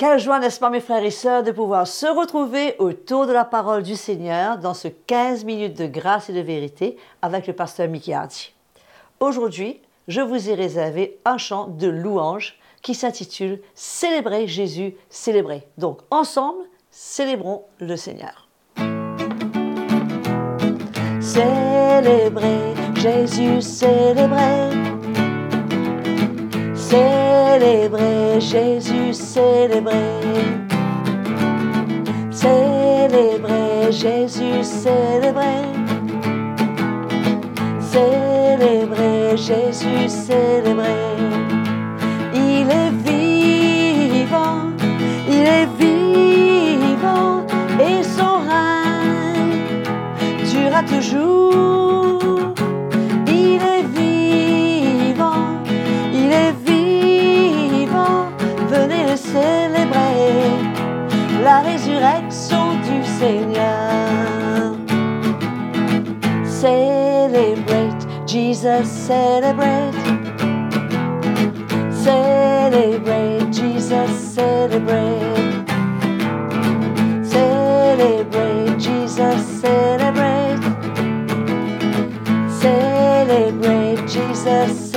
Quelle joie, n'est-ce pas, mes frères et sœurs, de pouvoir se retrouver autour de la parole du Seigneur dans ce 15 minutes de grâce et de vérité avec le pasteur Mickey Hardy. Aujourd'hui, je vous ai réservé un chant de louange qui s'intitule Célébrer Jésus, célébrer. Donc, ensemble, célébrons le Seigneur. Célébrer Jésus, célébrer. Célébrer Jésus, célébrer. Célébrer Jésus, célébrer. Célébrer Jésus, célébrer. Il est vivant, il est vivant et son règne durera toujours. Jesus, celebrate. Celebrate, Jesus, celebrate. Celebrate, Jesus, celebrate. Celebrate, Jesus,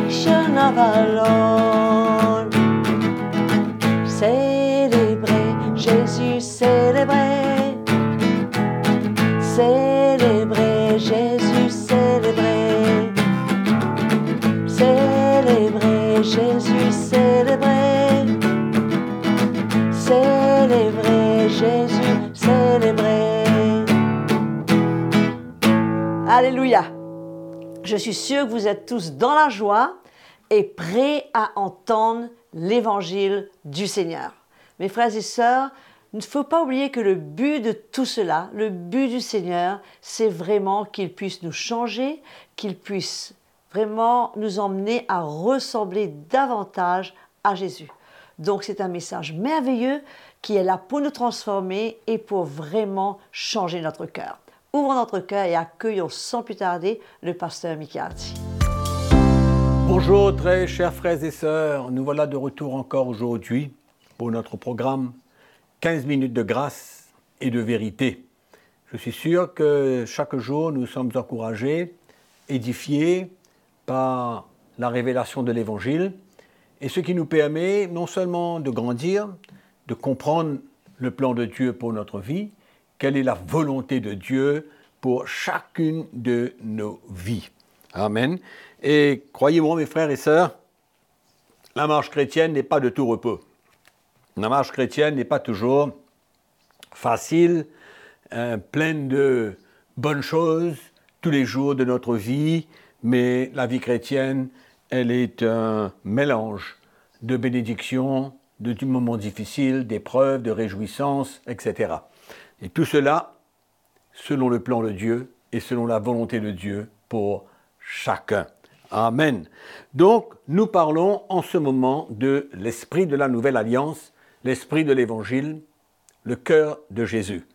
resurrection of our Lord. Suis sûre que vous êtes tous dans la joie et prêts à entendre l'évangile du Seigneur. Mes frères et sœurs, il ne faut pas oublier que le but de tout cela, le but du Seigneur, c'est vraiment qu'il puisse nous changer, qu'il puisse vraiment nous emmener à ressembler davantage à Jésus. Donc c'est un message merveilleux qui est là pour nous transformer et pour vraiment changer notre cœur. Ouvrons notre cœur et accueillons sans plus tarder le pasteur Hardy. Bonjour très chers frères et sœurs, nous voilà de retour encore aujourd'hui pour notre programme 15 minutes de grâce et de vérité. Je suis sûr que chaque jour nous sommes encouragés, édifiés par la révélation de l'Évangile et ce qui nous permet non seulement de grandir, de comprendre le plan de Dieu pour notre vie, quelle est la volonté de Dieu pour chacune de nos vies. Amen. Et croyez-moi, mes frères et sœurs, la marche chrétienne n'est pas de tout repos. La marche chrétienne n'est pas toujours facile, euh, pleine de bonnes choses tous les jours de notre vie, mais la vie chrétienne, elle est un mélange de bénédictions, de moments difficiles, d'épreuves, de réjouissances, etc. Et tout cela selon le plan de Dieu et selon la volonté de Dieu pour chacun. Amen. Donc, nous parlons en ce moment de l'esprit de la nouvelle alliance, l'esprit de l'évangile, le cœur de Jésus.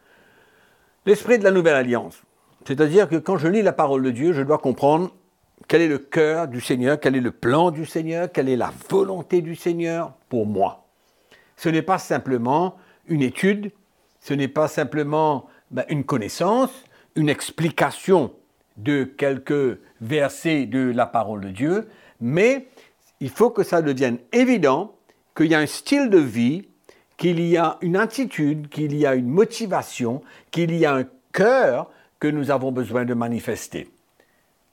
L'esprit de la nouvelle alliance, c'est-à-dire que quand je lis la parole de Dieu, je dois comprendre quel est le cœur du Seigneur, quel est le plan du Seigneur, quelle est la volonté du Seigneur pour moi. Ce n'est pas simplement une étude, ce n'est pas simplement ben, une connaissance, une explication de quelques versets de la parole de Dieu, mais il faut que ça devienne évident qu'il y a un style de vie, qu'il y a une attitude, qu'il y a une motivation, qu'il y a un cœur que nous avons besoin de manifester.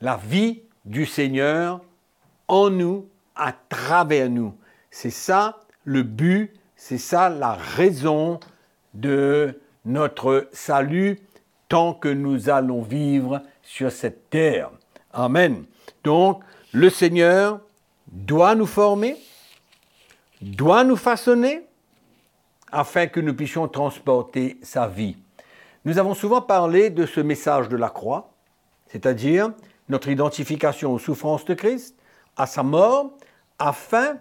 La vie du Seigneur en nous, à travers nous. C'est ça le but, c'est ça la raison de notre salut tant que nous allons vivre sur cette terre. Amen. Donc, le Seigneur doit nous former, doit nous façonner, afin que nous puissions transporter sa vie. Nous avons souvent parlé de ce message de la croix, c'est-à-dire notre identification aux souffrances de Christ, à sa mort, afin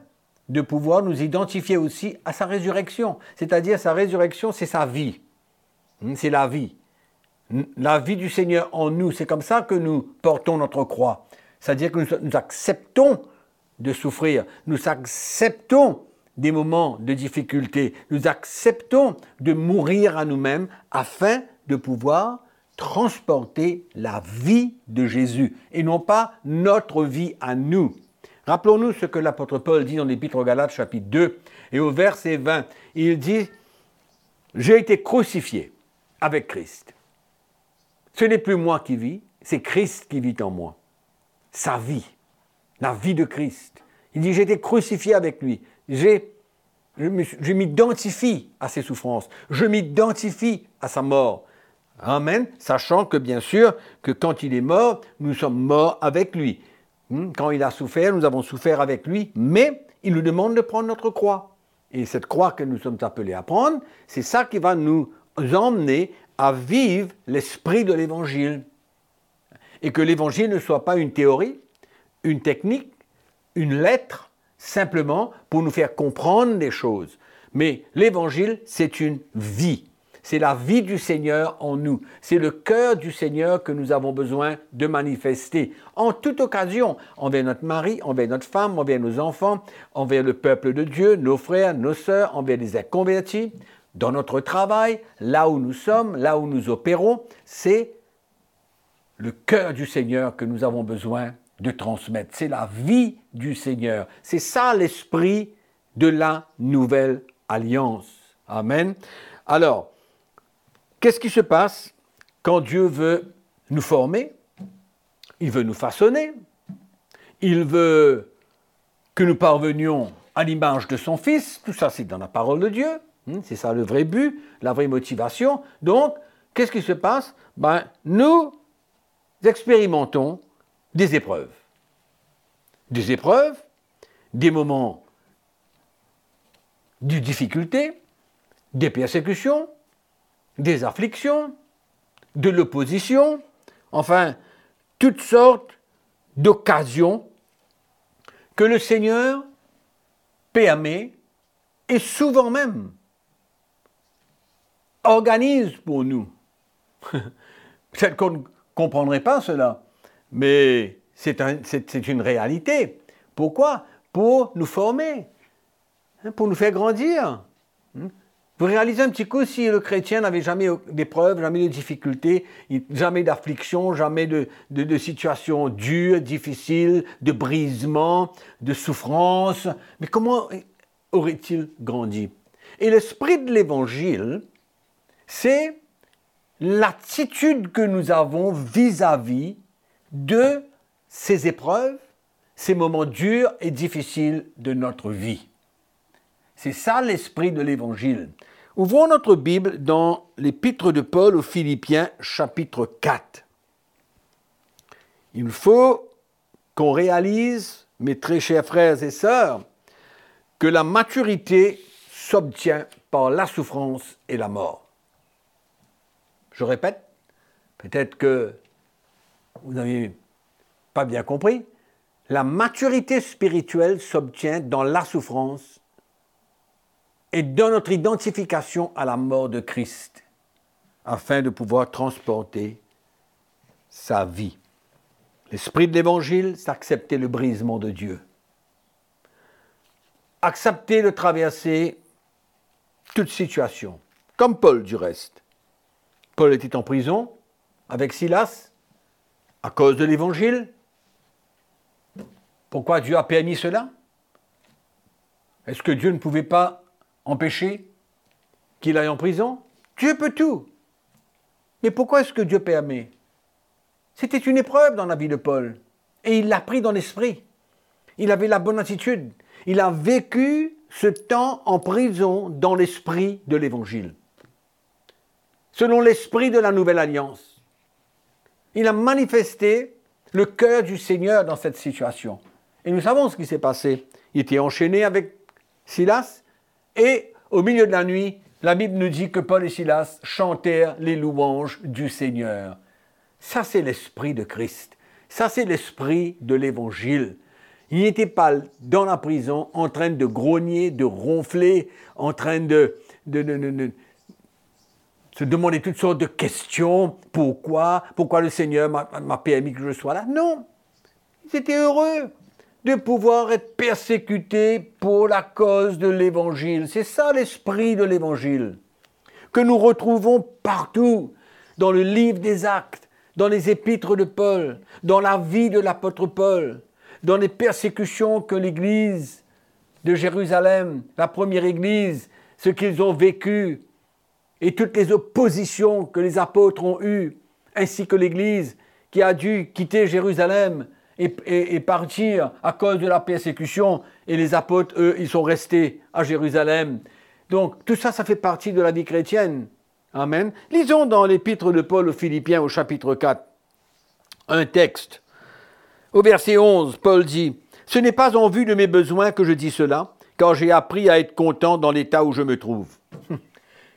de pouvoir nous identifier aussi à sa résurrection. C'est-à-dire sa résurrection, c'est sa vie. Hmm, c'est la vie. Hmm, la vie du Seigneur en nous. C'est comme ça que nous portons notre croix. C'est-à-dire que nous, acceptons de souffrir. Nous acceptons des moments de difficulté. Nous acceptons de mourir à nous-mêmes afin de pouvoir transporter la vie de Jésus et non pas notre vie à nous. Rappelons-nous ce que l'apôtre Paul dit dans l'Épître aux Galates chapitre 2 et au verset 20. Il dit, j'ai été crucifié avec Christ. Ce n'est plus moi qui vis, c'est Christ qui vit en moi. Sa vie, la vie de Christ. Il dit, j'ai été crucifié avec lui. Je m'identifie à ses souffrances. Je m'identifie à sa mort. Amen. Sachant que bien sûr, que quand il est mort, nous sommes morts avec lui. Hmm? Quand il a souffert, nous avons souffert avec lui, mais il nous demande de prendre notre croix. Et cette croix que nous sommes appelés à prendre, c'est ça qui va nous emmener à vivre l'esprit de l'Évangile. Et que l'Évangile ne soit pas une théorie, une technique, une lettre, simplement pour nous faire comprendre des choses. Mais l'Évangile, c'est une vie. C'est la vie du Seigneur en nous. C'est le cœur du Seigneur que nous avons besoin de manifester en toute occasion, envers notre mari, envers notre femme, envers nos enfants, envers le peuple de Dieu, nos frères, nos sœurs, envers les inconvertis, dans notre travail, là où nous sommes, là où nous opérons. C'est le cœur du Seigneur que nous avons besoin de transmettre. C'est la vie du Seigneur. C'est ça l'esprit de la nouvelle alliance. Amen. Alors, Qu'est-ce qui se passe quand Dieu veut nous former Il veut nous façonner. Il veut que nous parvenions à l'image de son Fils. Tout ça, c'est dans la parole de Dieu. Hmm, c'est ça le vrai but, la vraie motivation. Donc, qu'est-ce qui se passe? Ben, Nous expérimentons des épreuves. Des épreuves, des moments de difficulté, des persécutions, des afflictions, de l'opposition, enfin, toutes sortes d'occasions que le Seigneur permet et souvent même organise pour nous. Peut-être qu'on ne comprendrait pas cela, mais c'est une réalité. Pourquoi? Pour nous former, hein, pour nous faire grandir. Vous réalisez un petit coup si le chrétien n'avait jamais d'épreuves, jamais de difficultés, jamais d'affliction, jamais de, de, situations dures, difficiles, de brisement, de souffrance. Mais comment aurait-il grandi? Et l'esprit de l'évangile, c'est l'attitude que nous avons vis-à-vis de ces épreuves, ces moments durs et difficiles de notre vie. C'est ça l'esprit de l'évangile. Ouvrons notre Bible dans l'épître de Paul aux Philippiens chapitre 4. Il faut qu'on réalise, mes très chers frères et sœurs, que la maturité s'obtient par la souffrance et la mort. Je répète, peut-être que vous n'avez pas bien compris, la maturité spirituelle s'obtient dans la souffrance et dans notre identification à la mort de Christ, afin de pouvoir transporter sa vie. L'esprit de l'Évangile, c'est accepter le brisement de Dieu. Accepter de traverser toute situation, comme Paul du reste. Paul était en prison avec Silas à cause de l'Évangile. Pourquoi Dieu a permis cela? Est-ce que Dieu ne pouvait pas empêcher qu'il aille en prison Dieu peut tout. Mais pourquoi est-ce que Dieu permet? C'était une épreuve dans la vie de Paul. Et il l'a pris dans l'esprit. Il avait la bonne attitude. Il a vécu ce temps en prison dans l'esprit de l'Évangile. Selon l'esprit de la nouvelle alliance. Il a manifesté le cœur du Seigneur dans cette situation. Et nous savons ce qui s'est passé. Il était enchaîné avec Silas, et au milieu de la nuit, la Bible nous dit que Paul et Silas chantèrent les louanges du Seigneur. Ça, c'est l'esprit de Christ. Ça, c'est l'esprit de l'évangile. Il n'était pas dans la prison en train de grogner, de ronfler, en train de, se demander toutes sortes de questions. Pourquoi? Pourquoi le Seigneur m'a permis que je sois là? Non. Ils étaient heureux de pouvoir être persécutés pour la cause de l'Évangile. C'est ça l'esprit de l'Évangile que nous retrouvons partout dans le livre des actes, dans les épîtres de Paul, dans la vie de l'apôtre Paul, dans les persécutions que l'Église de Jérusalem, la première Église, ce qu'ils ont vécu, et toutes les oppositions que les apôtres ont eues, ainsi que l'Église qui a dû quitter Jérusalem et, partir à cause de la persécution, et les apôtres, eux, ils sont restés à Jérusalem. Donc tout ça, ça fait partie de la vie chrétienne. Amen. Lisons dans l'épître de Paul aux Philippiens au chapitre 4 un texte. Au verset 11, Paul dit, Ce n'est pas en vue de mes besoins que je dis cela, car j'ai appris à être content dans l'état où je me trouve.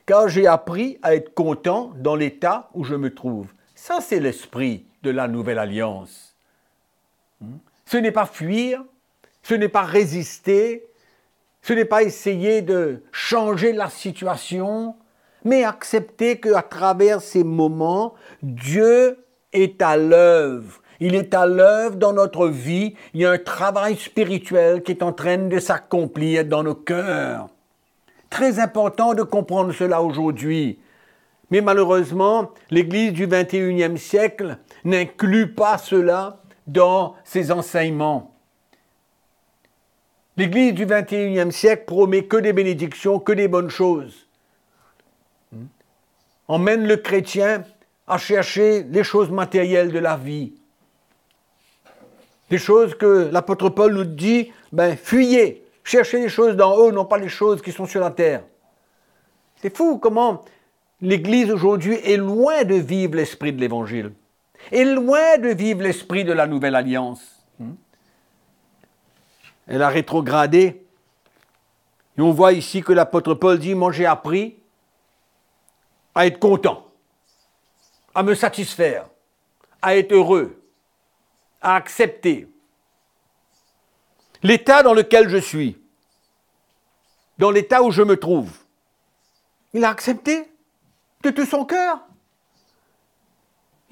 car j'ai appris à être content dans l'état où je me trouve. Ça, c'est l'esprit de la nouvelle alliance. Ce n'est pas fuir, ce n'est pas résister, ce n'est pas essayer de changer la situation, mais accepter qu'à travers ces moments, Dieu est à l'œuvre. Il est à l'œuvre dans notre vie. Il y a un travail spirituel qui est en train de s'accomplir dans nos cœurs. Très important de comprendre cela aujourd'hui. Mais malheureusement, l'Église du 21e siècle n'inclut pas cela dans ses enseignements. L'Église du 21e siècle promet que des bénédictions, que des bonnes choses. Emmène le chrétien à chercher les choses matérielles de la vie. Des choses que l'apôtre Paul nous dit, ben fuyez, cherchez les choses d'en haut, non pas les choses qui sont sur la terre. C'est fou comment l'Église aujourd'hui est loin de vivre l'esprit de l'Évangile, est loin de vivre l'esprit de la nouvelle alliance. Elle a rétrogradé. Et on voit ici que l'apôtre Paul dit, moi j'ai appris à être content à me satisfaire, à être heureux, à accepter l'état dans lequel je suis, dans l'état où je me trouve. Il a accepté de tout son cœur.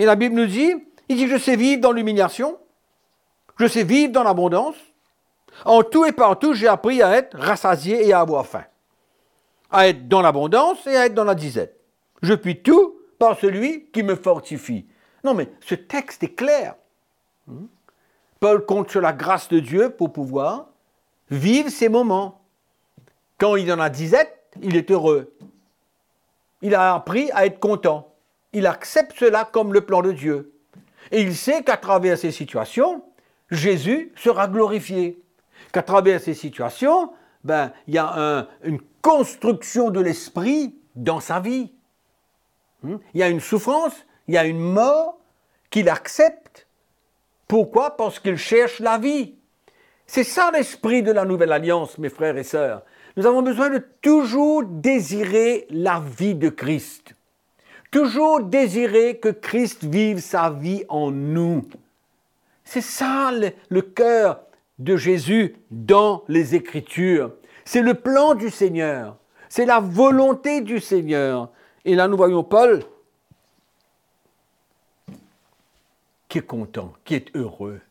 Et la Bible nous dit, il dit, je sais vivre dans l'humiliation, je sais vivre dans l'abondance. En tout et partout, j'ai appris à être rassasié et à avoir faim. À être dans l'abondance et à être dans la disette. Je puis tout par celui qui me fortifie. Non, mais ce texte est clair. Hmm? Paul compte sur la grâce de Dieu pour pouvoir vivre ces moments. Quand il en a disette, il est heureux. Il a appris à être content. Il accepte cela comme le plan de Dieu. Et il sait qu'à travers ces situations, Jésus sera glorifié. Qu'à travers ces situations, ben, il y a une construction de l'esprit dans sa vie. Hmm? Il y a une souffrance, il y a une mort qu'il accepte. Pourquoi? Parce qu'il cherche la vie. C'est ça l'esprit de la nouvelle alliance, mes frères et sœurs. Nous avons besoin de toujours désirer la vie de Christ. Toujours désirer que Christ vive sa vie en nous. C'est ça le, cœur de Jésus dans les Écritures. C'est le plan du Seigneur. C'est la volonté du Seigneur. Et là, nous voyons Paul qui est content, qui est heureux,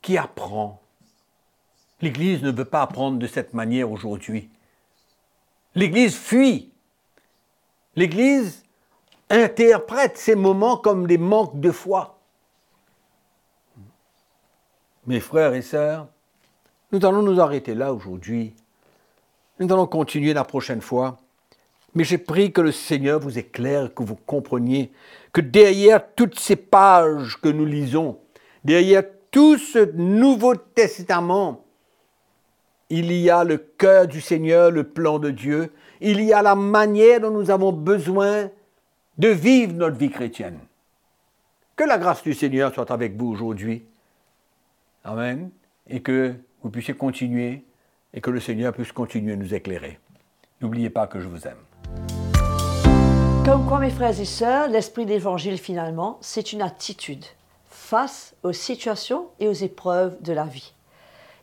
qui apprend. L'Église ne veut pas apprendre de cette manière aujourd'hui. L'Église fuit. L'Église interprète ces moments comme des manques de foi. Mes frères et sœurs, nous allons nous arrêter là aujourd'hui. Nous allons continuer la prochaine fois. Mais j'ai pris que le Seigneur vous éclaire, que vous compreniez que derrière toutes ces pages que nous lisons, derrière tout ce Nouveau Testament, il y a le cœur du Seigneur, le plan de Dieu, il y a la manière dont nous avons besoin de vivre notre vie chrétienne. Que la grâce du Seigneur soit avec vous aujourd'hui. Amen. Et que vous puissiez continuer et que le Seigneur puisse continuer à nous éclairer. N'oubliez pas que je vous aime. Comme quoi, mes frères et sœurs, l'esprit d'évangile, finalement, c'est une attitude face aux situations et aux épreuves de la vie.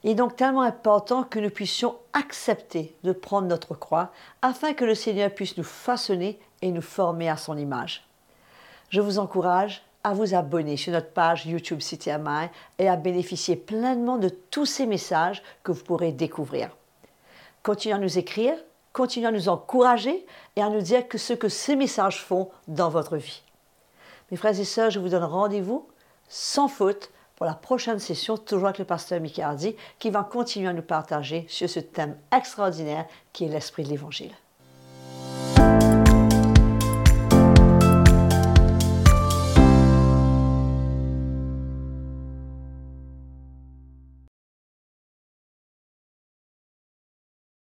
Il est donc tellement important que nous puissions accepter de prendre notre croix afin que le Seigneur puisse nous façonner et nous former à son image. Je vous encourage à vous abonner sur notre page YouTube City et à bénéficier pleinement de tous ces messages que vous pourrez découvrir. Continuez à nous écrire, continuez à nous encourager et à nous dire que ce que ces messages font dans votre vie. Mes frères et sœurs, je vous donne rendez-vous sans faute pour la prochaine session, toujours avec le pasteur Mickey Hardy, qui va continuer à nous partager sur ce thème extraordinaire qui est l'esprit de l'Évangile.